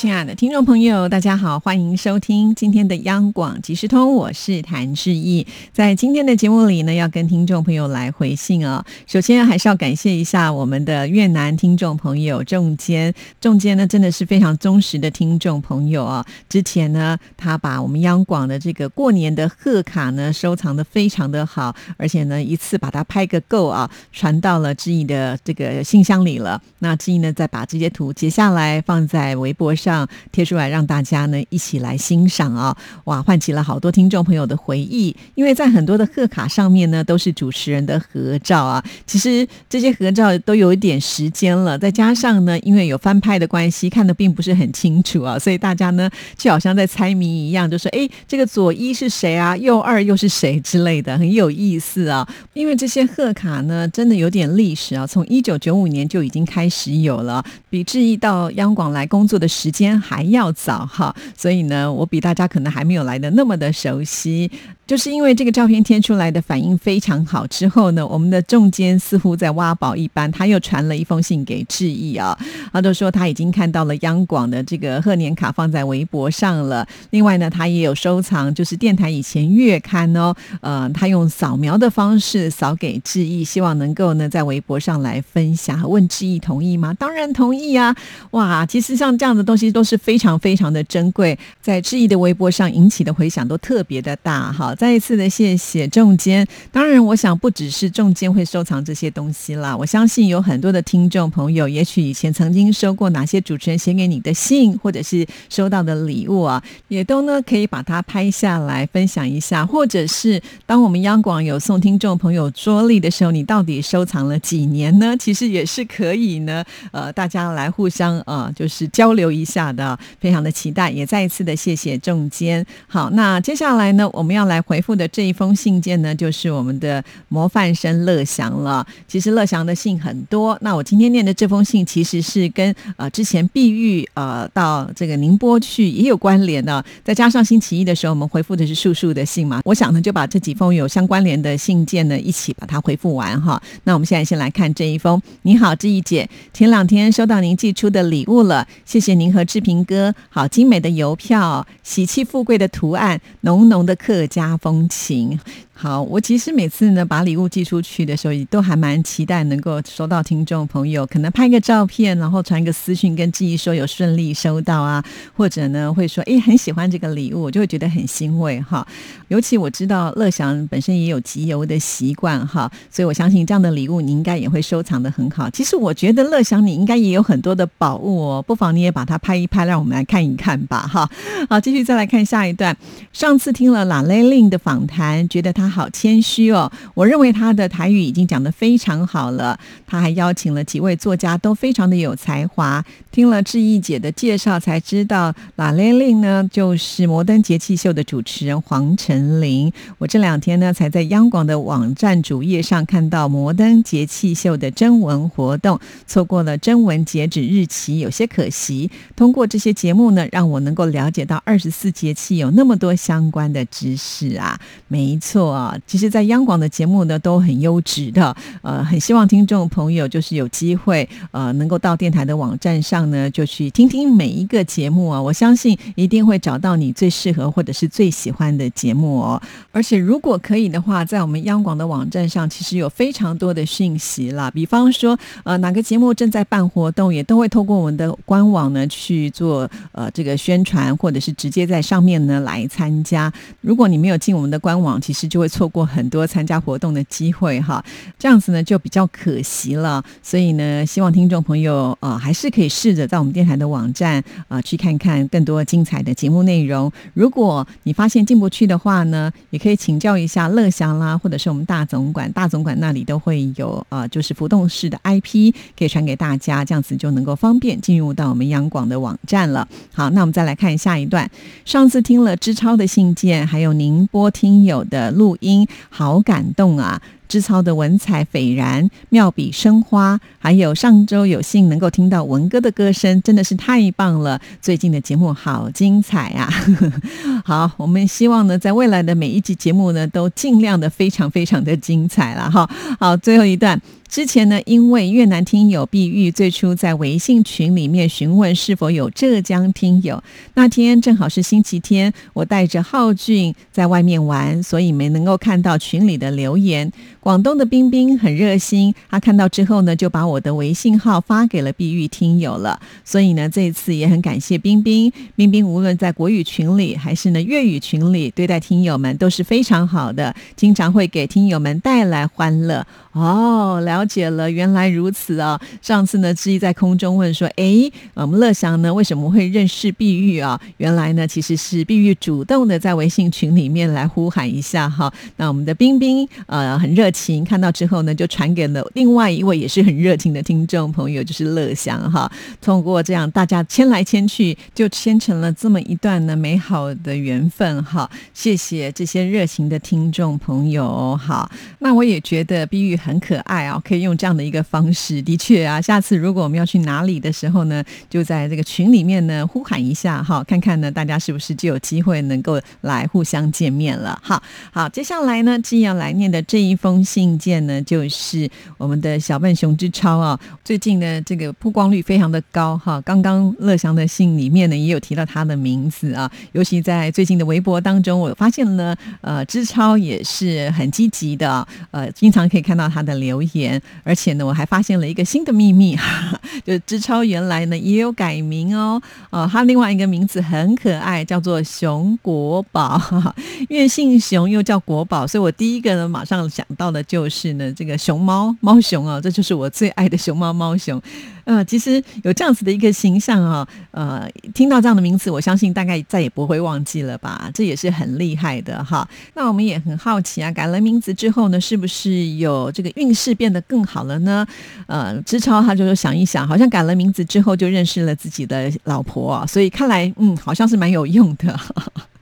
亲爱的听众朋友，大家好，欢迎收听今天的央广即时通，我是谭志毅。在今天的节目里呢，要跟听众朋友来回信啊。首先还是要感谢一下我们的越南听众朋友仲坚，仲坚呢真的是非常忠实的听众朋友啊。之前呢，他把我们央广的这个过年的贺卡呢收藏的非常的好，而且呢一次把它拍个够啊，传到了志毅的这个信箱里了。那志毅呢再把这些图截下来放在微博上。上贴出来让大家呢一起来欣赏啊！哇，唤起了好多听众朋友的回忆，因为在很多的贺卡上面呢都是主持人的合照啊。其实这些合照都有一点时间了，再加上呢，因为有翻拍的关系，看的并不是很清楚啊，所以大家呢就好像在猜谜一样，就说：“哎，这个左一是谁啊？右二又是谁之类的，很有意思啊。”因为这些贺卡呢，真的有点历史啊，从一九九五年就已经开始有了，比志毅到央广来工作的时间。间还要早哈，所以呢，我比大家可能还没有来的那么的熟悉。就是因为这个照片贴出来的反应非常好之后呢，我们的仲坚似乎在挖宝一般，他又传了一封信给志毅啊，他都说他已经看到了央广的这个贺年卡放在微博上了。另外呢，他也有收藏，就是电台以前月刊哦，呃，他用扫描的方式扫给志毅，希望能够呢在微博上来分享。问志毅同意吗？当然同意啊！哇，其实像这样的东西都是非常非常的珍贵，在志毅的微博上引起的回响都特别的大哈。再一次的谢谢仲坚，当然我想不只是仲坚会收藏这些东西啦，我相信有很多的听众朋友，也许以前曾经收过哪些主持人写给你的信，或者是收到的礼物啊，也都呢可以把它拍下来分享一下，或者是当我们央广有送听众朋友桌历的时候，你到底收藏了几年呢？其实也是可以呢，呃，大家来互相呃就是交流一下大的，非常的期待，也再一次的谢谢仲坚。好，那接下来呢，我们要来。回复的这一封信件呢，就是我们的模范生乐祥了。其实乐祥的信很多，那我今天念的这封信其实是跟呃之前碧玉呃到这个宁波去也有关联的。再加上星期一的时候，我们回复的是树树的信嘛，我想呢就把这几封有相关联的信件呢一起把它回复完哈。那我们现在先来看这一封。你好，志毅姐，前两天收到您寄出的礼物了，谢谢您和视频哥。好精美的邮票，喜气富贵的图案，浓浓的客家。风情。好，我其实每次呢把礼物寄出去的时候，也都还蛮期待能够收到听众朋友可能拍个照片，然后传一个私讯跟记忆说有顺利收到啊，或者呢会说哎很喜欢这个礼物，我就会觉得很欣慰哈。尤其我知道乐祥本身也有集邮的习惯哈，所以我相信这样的礼物你应该也会收藏的很好。其实我觉得乐祥你应该也有很多的宝物哦，不妨你也把它拍一拍，让我们来看一看吧哈。好，继续再来看下一段。上次听了拉雷令的访谈，觉得他。好谦虚哦，我认为他的台语已经讲得非常好了。他还邀请了几位作家，都非常的有才华。听了志毅姐的介绍，才知道拉蕾令呢就是摩登节气秀的主持人黄晨林。我这两天呢才在央广的网站主页上看到摩登节气秀的征文活动，错过了征文截止日期，有些可惜。通过这些节目呢，让我能够了解到二十四节气有那么多相关的知识啊。没错。啊，其实，在央广的节目呢都很优质的，呃，很希望听众朋友就是有机会，呃，能够到电台的网站上呢，就去听听每一个节目啊。我相信一定会找到你最适合或者是最喜欢的节目哦。而且，如果可以的话，在我们央广的网站上，其实有非常多的讯息啦。比方说，呃，哪个节目正在办活动，也都会透过我们的官网呢去做呃这个宣传，或者是直接在上面呢来参加。如果你没有进我们的官网，其实就会。错过很多参加活动的机会哈，这样子呢就比较可惜了。所以呢，希望听众朋友啊，还是可以试着在我们电台的网站啊去看看更多精彩的节目内容。如果你发现进不去的话呢，也可以请教一下乐祥啦，或者是我们大总管，大总管那里都会有啊，就是浮动式的 IP 可以传给大家，这样子就能够方便进入到我们央广的网站了。好，那我们再来看下一段。上次听了知超的信件，还有宁波听友的录。音好感动啊！织操的文采斐然，妙笔生花，还有上周有幸能够听到文哥的歌声，真的是太棒了。最近的节目好精彩啊！好，我们希望呢，在未来的每一集节目呢，都尽量的非常非常的精彩了哈。好，最后一段。之前呢，因为越南听友碧玉最初在微信群里面询问是否有浙江听友，那天正好是星期天，我带着浩俊在外面玩，所以没能够看到群里的留言。广东的冰冰很热心，他看到之后呢，就把我的微信号发给了碧玉听友了。所以呢，这一次也很感谢冰冰。冰冰无论在国语群里还是呢粤语群里，对待听友们都是非常好的，经常会给听友们带来欢乐。哦，了解了，原来如此啊！上次呢，志毅在空中问说：“哎，我们乐祥呢，为什么会认识碧玉啊？”原来呢，其实是碧玉主动的在微信群里面来呼喊一下哈。那我们的冰冰呃很热情，看到之后呢，就传给了另外一位也是很热情的听众朋友，就是乐祥哈。通过这样大家牵来牵去，就牵成了这么一段呢美好的缘分哈。谢谢这些热情的听众朋友哈。那我也觉得碧玉。很可爱啊，可以用这样的一个方式。的确啊，下次如果我们要去哪里的时候呢，就在这个群里面呢呼喊一下哈，看看呢大家是不是就有机会能够来互相见面了。好，好，接下来呢，既要来念的这一封信件呢，就是我们的小笨熊之超啊，最近呢这个曝光率非常的高哈。刚刚乐祥的信里面呢也有提到他的名字啊，尤其在最近的微博当中，我发现呢，呃，之超也是很积极的，呃，经常可以看到。他的留言，而且呢，我还发现了一个新的秘密，就是知超原来呢也有改名哦，哦，他另外一个名字很可爱，叫做熊国宝，因为姓熊又叫国宝，所以我第一个呢马上想到的就是呢这个熊猫猫熊啊，这就是我最爱的熊猫猫熊。呃，其实有这样子的一个形象啊，呃，听到这样的名字，我相信大概再也不会忘记了吧？这也是很厉害的哈。那我们也很好奇啊，改了名字之后呢，是不是有这个运势变得更好了呢？呃，知超他就是想一想，好像改了名字之后就认识了自己的老婆，所以看来嗯，好像是蛮有用的。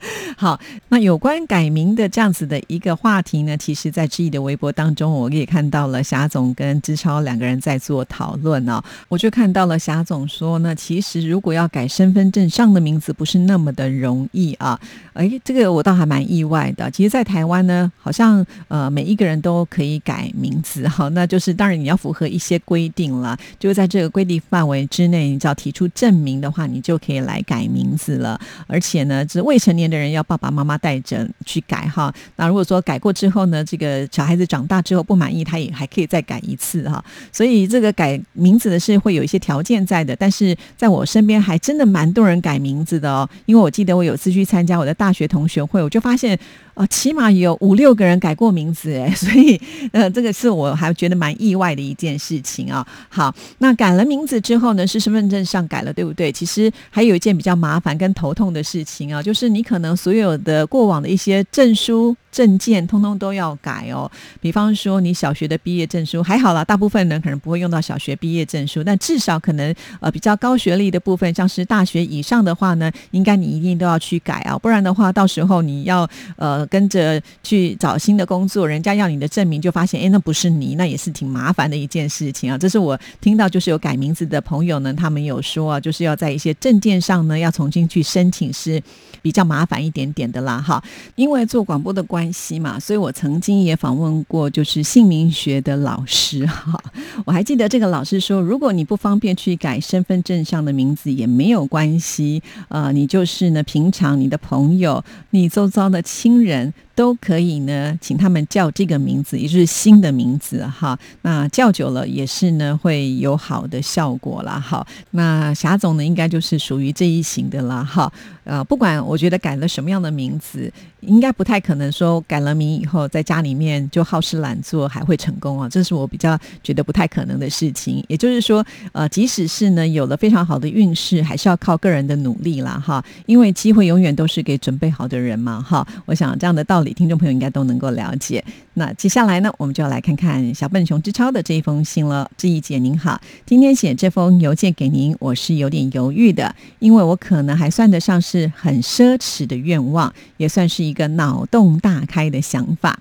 好，那有关改名的这样子的一个话题呢，其实，在志毅的微博当中，我也看到了霞总跟知超两个人在做讨论哦。我就看到了霞总说呢，其实如果要改身份证上的名字，不是那么的容易啊。哎，这个我倒还蛮意外的。其实，在台湾呢，好像呃每一个人都可以改名字哈，那就是当然你要符合一些规定了，就在这个规定范围之内，你只要提出证明的话，你就可以来改名字了。而且呢，这未成年的人要爸爸妈妈带着去改哈。那如果说改过之后呢，这个小孩子长大之后不满意，他也还可以再改一次哈。所以这个改名字的是会有一些条件在的。但是在我身边还真的蛮多人改名字的哦，因为我记得我有次去参加我的大。学同学会，我就发现。啊，起码有五六个人改过名字哎，所以呃，这个是我还觉得蛮意外的一件事情啊。好，那改了名字之后呢，是身份证上改了，对不对？其实还有一件比较麻烦跟头痛的事情啊，就是你可可能所有的过往的一些证书、证件，通通都要改哦。比方说，你小学的毕业证书还好啦，大部分人可能不会用到小学毕业证书，但至少可能呃比较高学历的部分，像是大学以上的话呢，应该你一定都要去改啊，不然的话，到时候你要呃。跟着去找新的工作，人家要你的证明，就发现哎，那不是你，那也是挺麻烦的一件事情啊。这是我听到，就是有改名字的朋友呢，他们有说啊，就是要在一些证件上呢，要重新去申请，是比较麻烦一点点的啦。哈，因为做广播的关系嘛，所以我曾经也访问过，就是姓名学的老师哈。我还记得这个老师说，如果你不方便去改身份证上的名字，也没有关系，呃，你就是呢，平常你的朋友，你周遭的亲人。都可以呢，请他们叫这个名字，也就是新的名字哈。那叫久了也是呢，会有好的效果啦。哈。那霞总呢，应该就是属于这一型的啦。哈。呃，不管我觉得改了什么样的名字，应该不太可能说改了名以后在家里面就好吃懒做还会成功啊。这是我比较觉得不太可能的事情。也就是说，呃，即使是呢有了非常好的运势，还是要靠个人的努力啦。哈。因为机会永远都是给准备好的人嘛。哈。我想这样的道理听众朋友应该都能够了解。那接下来呢，我们就要来看看小笨熊之超的这一封信了。志毅姐您好，今天写这封邮件给您，我是有点犹豫的，因为我可能还算得上是很奢侈的愿望，也算是一个脑洞大开的想法。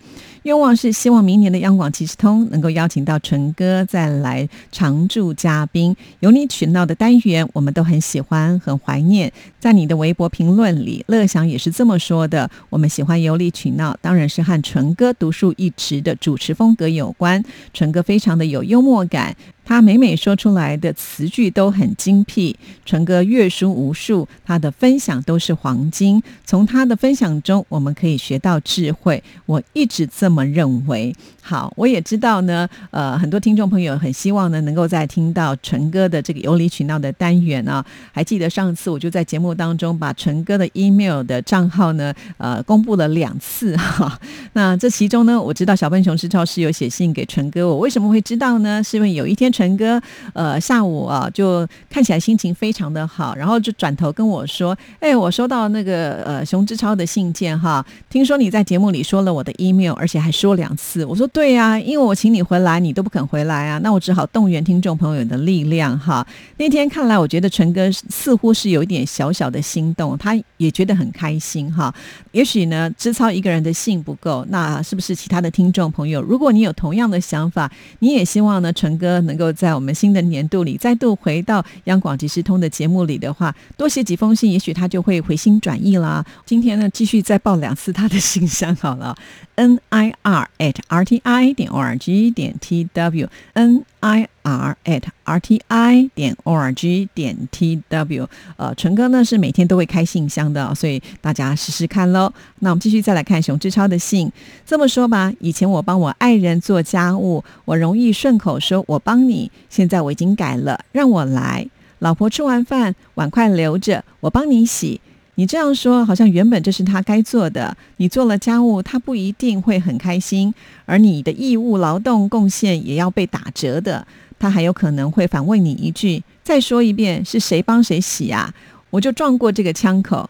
愿望是希望明年的央广即时通能够邀请到淳哥再来常驻嘉宾。有你取闹的单元，我们都很喜欢，很怀念。在你的微博评论里，乐享也是这么说的：我们喜欢有理取闹，当然是和淳哥独树一帜的主持风格有关。淳哥非常的有幽默感。他每每说出来的词句都很精辟，纯哥阅书无数，他的分享都是黄金。从他的分享中，我们可以学到智慧。我一直这么认为。好，我也知道呢。呃，很多听众朋友很希望呢，能够在听到纯哥的这个有理取闹的单元啊。还记得上次我就在节目当中把纯哥的 email 的账号呢，呃，公布了两次哈。那这其中呢，我知道小笨熊是超市有写信给纯哥。我为什么会知道呢？是因为有一天陈哥呃下午啊，就看起来心情非常的好，然后就转头跟我说：“哎，我收到那个呃熊之超的信件哈，听说你在节目里说了我的 email，而且还说两次。”我说。对呀，因为我请你回来，你都不肯回来啊，那我只好动员听众朋友的力量哈。那天看来，我觉得陈哥似乎是有一点小小的心动，他也觉得很开心哈。也许呢，支操一个人的信不够，那是不是其他的听众朋友，如果你有同样的想法，你也希望呢，陈哥能够在我们新的年度里再度回到央广即时通的节目里的话，多写几封信，也许他就会回心转意啦。今天呢，继续再报两次他的信箱好了，n i r at r t。i 点 o r g 点 t w n i r at r t i 点 o r g 点 t w 呃，纯哥呢是每天都会开信箱的，所以大家试试看喽。那我们继续再来看熊志超的信。这么说吧，以前我帮我爱人做家务，我容易顺口说“我帮你”，现在我已经改了，让我来。老婆吃完饭，碗筷留着，我帮你洗。你这样说，好像原本这是他该做的。你做了家务，他不一定会很开心，而你的义务劳动贡献也要被打折的。他还有可能会反问你一句：“再说一遍，是谁帮谁洗啊？”我就撞过这个枪口。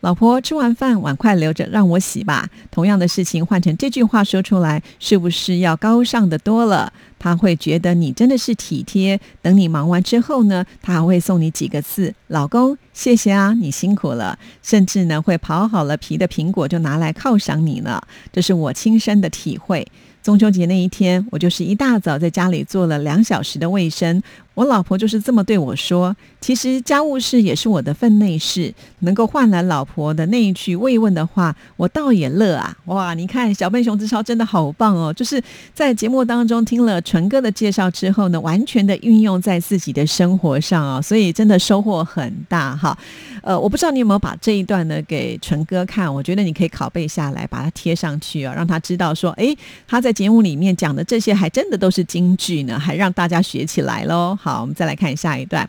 老婆吃完饭，碗筷留着，让我洗吧。同样的事情换成这句话说出来，是不是要高尚的多了？他会觉得你真的是体贴。等你忙完之后呢，他还会送你几个字：“老公，谢谢啊，你辛苦了。”甚至呢，会刨好了皮的苹果就拿来犒赏你呢。这是我亲身的体会。中秋节那一天，我就是一大早在家里做了两小时的卫生。我老婆就是这么对我说：“其实家务事也是我的分内事，能够换来老婆的那一句慰问的话，我倒也乐啊！”哇，你看小笨熊之超真的好棒哦！就是在节目当中听了纯哥的介绍之后呢，完全的运用在自己的生活上啊，所以真的收获很大哈。呃，我不知道你有没有把这一段呢给纯哥看？我觉得你可以拷贝下来，把它贴上去啊，让他知道说，哎，他在节目里面讲的这些还真的都是金句呢，还让大家学起来喽。好，好我们再来看下一段。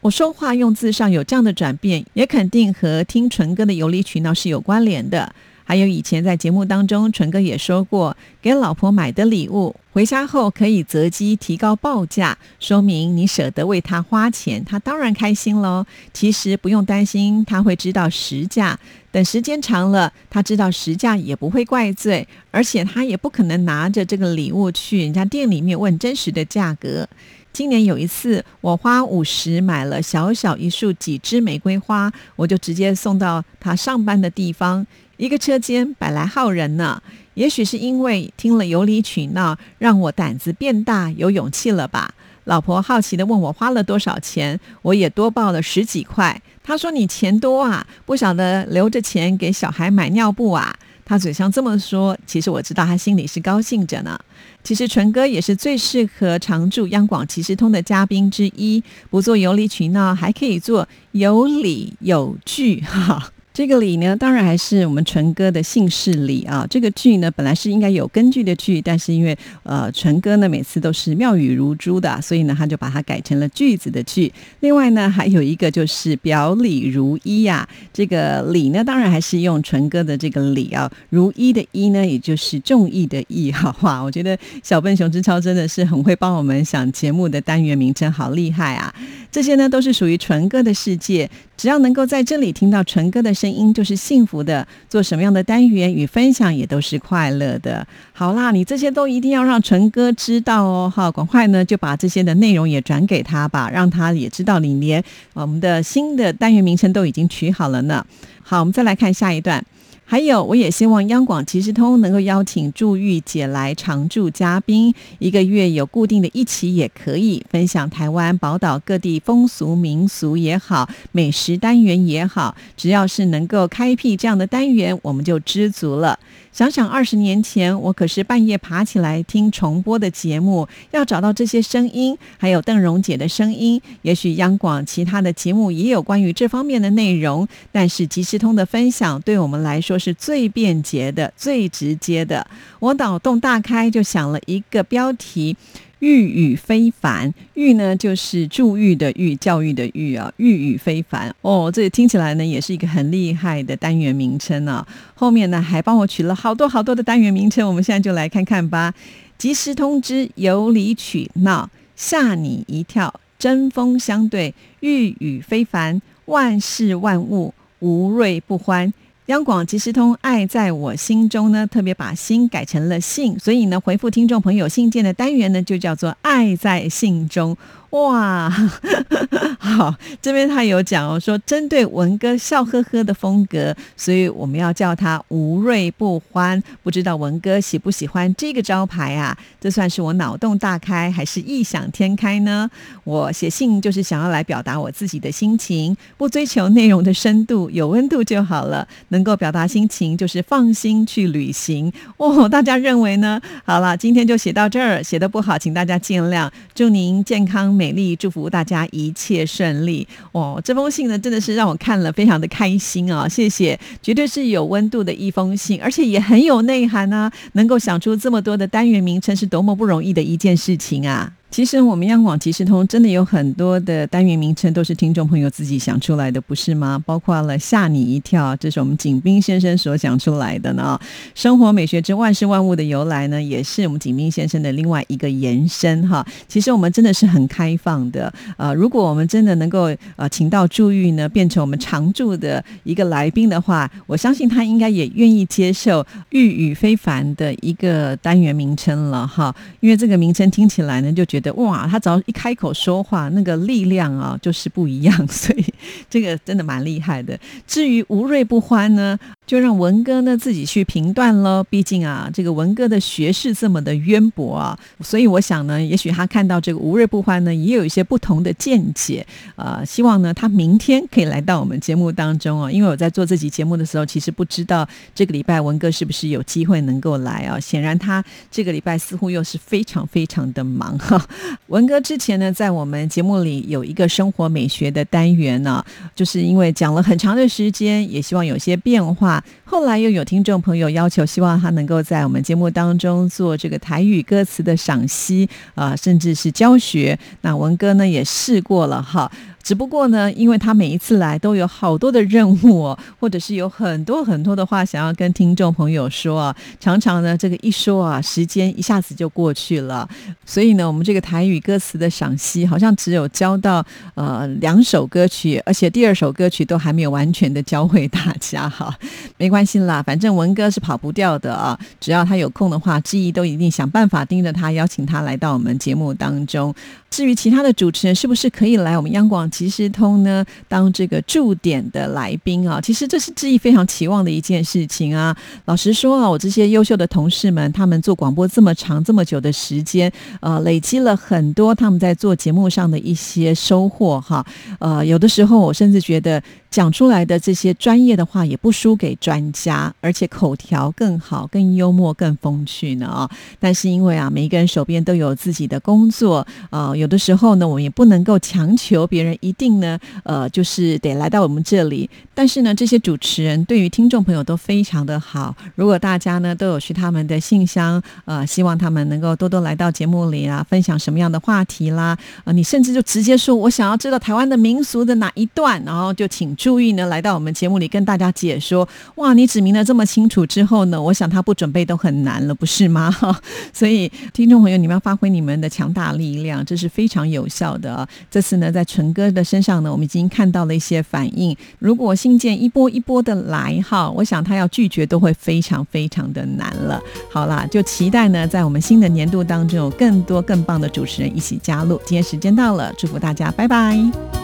我说话用字上有这样的转变，也肯定和听纯哥的游离取闹是有关联的。还有以前在节目当中，纯哥也说过，给老婆买的礼物，回家后可以择机提高报价，说明你舍得为她花钱，她当然开心喽。其实不用担心，她会知道实价，等时间长了，她知道实价也不会怪罪，而且她也不可能拿着这个礼物去人家店里面问真实的价格。今年有一次，我花五十买了小小一束几支玫瑰花，我就直接送到他上班的地方。一个车间百来号人呢，也许是因为听了有理取闹，让我胆子变大，有勇气了吧？老婆好奇的问我花了多少钱，我也多报了十几块。他说：“你钱多啊，不晓得留着钱给小孩买尿布啊？”他嘴上这么说，其实我知道他心里是高兴着呢。其实纯哥也是最适合常驻央广即时通的嘉宾之一，不做有理取闹，还可以做有理有据，哈。这个李呢，当然还是我们纯哥的姓氏李啊。这个句呢，本来是应该有根据的句，但是因为呃纯哥呢每次都是妙语如珠的，所以呢他就把它改成了句子的句。另外呢还有一个就是表里如一呀。这个李呢，当然还是用纯哥的这个李啊，如一的一呢，也就是众意的意。好哇，我觉得小笨熊之超真的是很会帮我们想节目的单元名称，好厉害啊！这些呢都是属于纯哥的世界，只要能够在这里听到淳哥的。声音就是幸福的，做什么样的单元与分享也都是快乐的。好啦，你这些都一定要让淳哥知道哦。好，赶快呢就把这些的内容也转给他吧，让他也知道你连我们的新的单元名称都已经取好了呢。好，我们再来看下一段。还有，我也希望央广即时通能够邀请祝玉姐来常驻嘉宾，一个月有固定的一期也可以，分享台湾宝岛各地风俗民俗也好，美食单元也好，只要是能够开辟这样的单元，我们就知足了。想想二十年前，我可是半夜爬起来听重播的节目，要找到这些声音，还有邓荣姐的声音。也许央广其他的节目也有关于这方面的内容，但是即时通的分享对我们来说是最便捷的、最直接的。我脑洞大开，就想了一个标题。玉宇非凡，玉呢就是祝玉的玉，教育的玉啊，玉宇非凡哦，这听起来呢也是一个很厉害的单元名称啊。后面呢还帮我取了好多好多的单元名称，我们现在就来看看吧。及时通知，有理取闹，吓你一跳，针锋相对，玉宇非凡，万事万物无瑞不欢。央广即时通，爱在我心中呢，特别把心改成了信，所以呢，回复听众朋友信件的单元呢，就叫做爱在信中。哇，好，这边他有讲哦，说针对文哥笑呵呵的风格，所以我们要叫他无瑞不欢。不知道文哥喜不喜欢这个招牌啊？这算是我脑洞大开，还是异想天开呢？我写信就是想要来表达我自己的心情，不追求内容的深度，有温度就好了。能够表达心情，就是放心去旅行哦。大家认为呢？好了，今天就写到这儿，写的不好，请大家见谅。祝您健康美。美丽，祝福大家一切顺利哦！这封信呢，真的是让我看了非常的开心啊！谢谢，绝对是有温度的一封信，而且也很有内涵啊！能够想出这么多的单元名称，是多么不容易的一件事情啊！其实我们央广即时通真的有很多的单元名称都是听众朋友自己想出来的，不是吗？包括了吓你一跳，这是我们景斌先生所想出来的呢。生活美学之万事万物的由来呢，也是我们景斌先生的另外一个延伸哈。其实我们真的是很开放的，呃，如果我们真的能够呃请到祝玉呢，变成我们常驻的一个来宾的话，我相信他应该也愿意接受玉宇非凡的一个单元名称了哈。因为这个名称听起来呢，就觉得。哇，他只要一开口说话，那个力量啊，就是不一样，所以这个真的蛮厉害的。至于吴瑞不欢呢，就让文哥呢自己去评断喽。毕竟啊，这个文哥的学识这么的渊博啊，所以我想呢，也许他看到这个无日不欢呢，也有一些不同的见解。呃，希望呢，他明天可以来到我们节目当中啊，因为我在做这集节目的时候，其实不知道这个礼拜文哥是不是有机会能够来啊。显然他这个礼拜似乎又是非常非常的忙哈。文哥之前呢，在我们节目里有一个生活美学的单元呢，就是因为讲了很长的时间，也希望有些变化。后来又有听众朋友要求，希望他能够在我们节目当中做这个台语歌词的赏析啊，甚至是教学。那文哥呢也试过了哈。只不过呢，因为他每一次来都有好多的任务，或者是有很多很多的话想要跟听众朋友说啊，常常呢这个一说啊，时间一下子就过去了。所以呢，我们这个台语歌词的赏析好像只有教到呃两首歌曲，而且第二首歌曲都还没有完全的教会大家哈。没关系啦，反正文哥是跑不掉的啊，只要他有空的话，志毅都一定想办法盯着他，邀请他来到我们节目当中。至于其他的主持人是不是可以来我们央广即时通呢？当这个驻点的来宾啊，其实这是志毅非常期望的一件事情啊。老实说啊，我这些优秀的同事们，他们做广播这么长这么久的时间，呃，累积了很多他们在做节目上的一些收获哈。呃，有的时候我甚至觉得。讲出来的这些专业的话也不输给专家，而且口条更好、更幽默、更风趣呢啊！但是因为啊，每一个人手边都有自己的工作啊，有的时候呢，我们也不能够强求别人一定呢，呃，就是得来到我们这里。但是呢，这些主持人对于听众朋友都非常的好。如果大家呢都有去他们的信箱，呃，希望他们能够多多来到节目里啊，分享什么样的话题啦？啊，你甚至就直接说我想要知道台湾的民俗的哪一段，然后就请。注意呢，来到我们节目里跟大家解说。哇，你指明的这么清楚之后呢，我想他不准备都很难了，不是吗？所以听众朋友，你们要发挥你们的强大力量，这是非常有效的。这次呢，在纯哥的身上呢，我们已经看到了一些反应。如果信件一波一波的来哈，我想他要拒绝都会非常非常的难了。好啦，就期待呢，在我们新的年度当中，有更多更棒的主持人一起加入。今天时间到了，祝福大家，拜拜。